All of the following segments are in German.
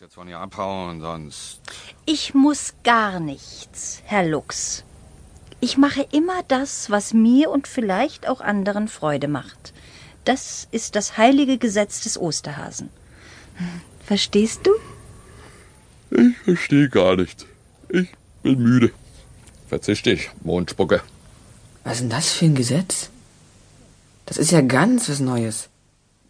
musst jetzt von hier abhauen, sonst. Ich muss gar nichts, Herr Lux. Ich mache immer das, was mir und vielleicht auch anderen Freude macht. Das ist das heilige Gesetz des Osterhasen. Verstehst du? Ich verstehe gar nichts. Ich bin müde. Verzisch dich, Mondspucke. Was ist denn das für ein Gesetz? Das ist ja ganz was Neues.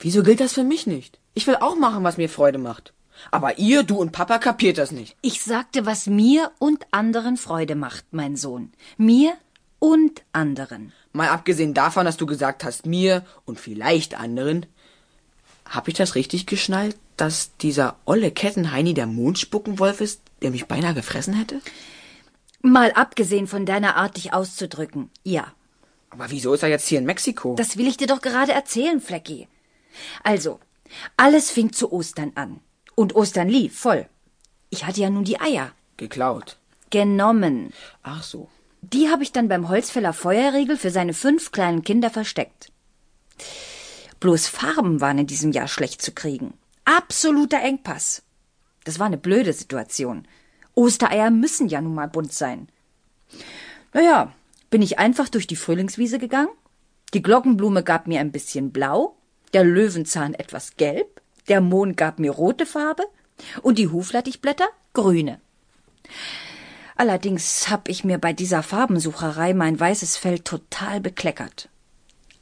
Wieso gilt das für mich nicht? Ich will auch machen, was mir Freude macht. Aber ihr, du und Papa kapiert das nicht. Ich sagte, was mir und anderen Freude macht, mein Sohn. Mir und anderen. Mal abgesehen davon, dass du gesagt hast, mir und vielleicht anderen, hab ich das richtig geschnallt, dass dieser olle Kettenheini der Mondspuckenwolf ist, der mich beinahe gefressen hätte? Mal abgesehen von deiner Art, dich auszudrücken. Ja. Aber wieso ist er jetzt hier in Mexiko? Das will ich dir doch gerade erzählen, Flecki. Also, alles fing zu Ostern an. Und Ostern lief voll. Ich hatte ja nun die Eier. Geklaut. Genommen. Ach so. Die habe ich dann beim Holzfäller Feuerriegel für seine fünf kleinen Kinder versteckt. Bloß Farben waren in diesem Jahr schlecht zu kriegen. Absoluter Engpass. Das war eine blöde Situation. Ostereier müssen ja nun mal bunt sein. Naja, bin ich einfach durch die Frühlingswiese gegangen. Die Glockenblume gab mir ein bisschen blau, der Löwenzahn etwas gelb, der Mohn gab mir rote Farbe und die Huflattichblätter grüne. Allerdings hab ich mir bei dieser Farbensucherei mein weißes Fell total bekleckert.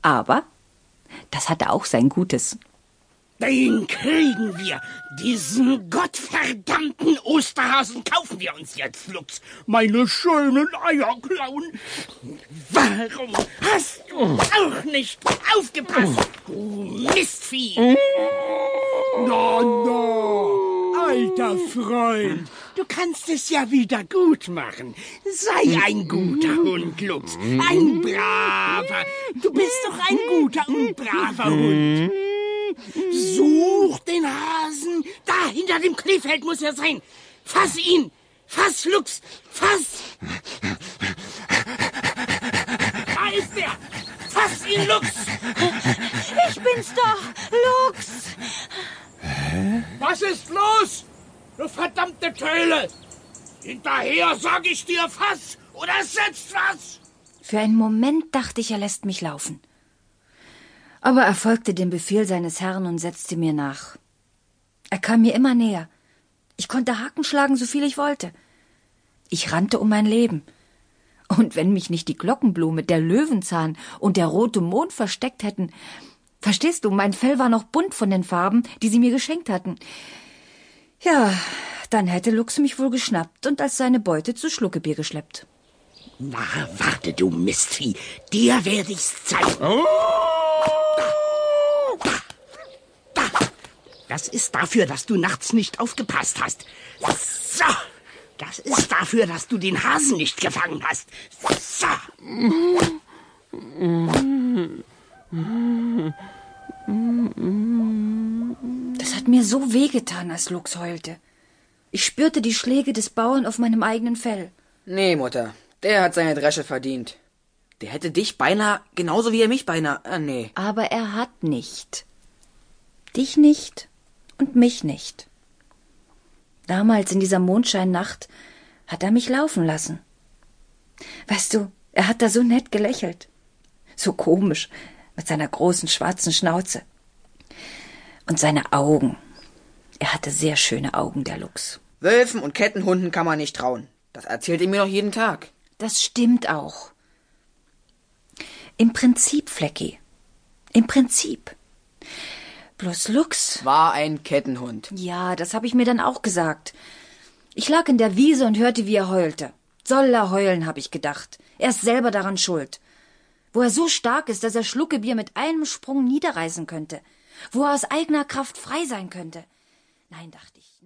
Aber das hatte auch sein Gutes. Den kriegen wir. Diesen gottverdammten Osterhasen kaufen wir uns jetzt, Lux. Meine schönen Eier klauen. Warum hast du auch nicht aufgepasst, du Mistvieh? Na, alter Freund. Du kannst es ja wieder gut machen. Sei ein guter Hund, Lux. Ein braver. Du bist doch ein guter und braver Hund. Such den Hasen. Da hinter dem Kleefeld muss er sein. Fass ihn. Fass, Lux. Fass. Da ist er. Fass ihn, Lux. Ich bin's doch, Lux. Was ist los? Du verdammte Töle. Hinterher sag ich dir, fass oder setz was. Für einen Moment dachte ich, er lässt mich laufen. Aber er folgte dem Befehl seines Herrn und setzte mir nach. Er kam mir immer näher. Ich konnte Haken schlagen, so viel ich wollte. Ich rannte um mein Leben. Und wenn mich nicht die Glockenblume, der Löwenzahn und der rote Mond versteckt hätten, verstehst du, mein Fell war noch bunt von den Farben, die sie mir geschenkt hatten. Ja, dann hätte Lux mich wohl geschnappt und als seine Beute zu Schluckebier geschleppt. Na, warte, du Mistvieh. Dir werde ich's zeigen. Da, da, da. Das ist dafür, dass du nachts nicht aufgepasst hast. So. Das ist dafür, dass du den Hasen nicht gefangen hast. So. Das hat mir so wehgetan, als Lux heulte. Ich spürte die Schläge des Bauern auf meinem eigenen Fell. Nee, Mutter. Der hat seine Dresche verdient. Der hätte dich beinahe genauso wie er mich beinahe. Äh, nee. Aber er hat nicht. Dich nicht und mich nicht. Damals in dieser Mondscheinnacht hat er mich laufen lassen. Weißt du, er hat da so nett gelächelt. So komisch, mit seiner großen schwarzen Schnauze. Und seine Augen. Er hatte sehr schöne Augen, der Luchs. Wölfen und Kettenhunden kann man nicht trauen. Das erzählt er mir noch jeden Tag. Das stimmt auch. Im Prinzip, Flecki. Im Prinzip. Bloß Lux. War ein Kettenhund. Ja, das habe ich mir dann auch gesagt. Ich lag in der Wiese und hörte, wie er heulte. Soll er heulen, habe ich gedacht. Er ist selber daran schuld. Wo er so stark ist, dass er Schluckebier mit einem Sprung niederreißen könnte. Wo er aus eigener Kraft frei sein könnte. Nein, dachte ich.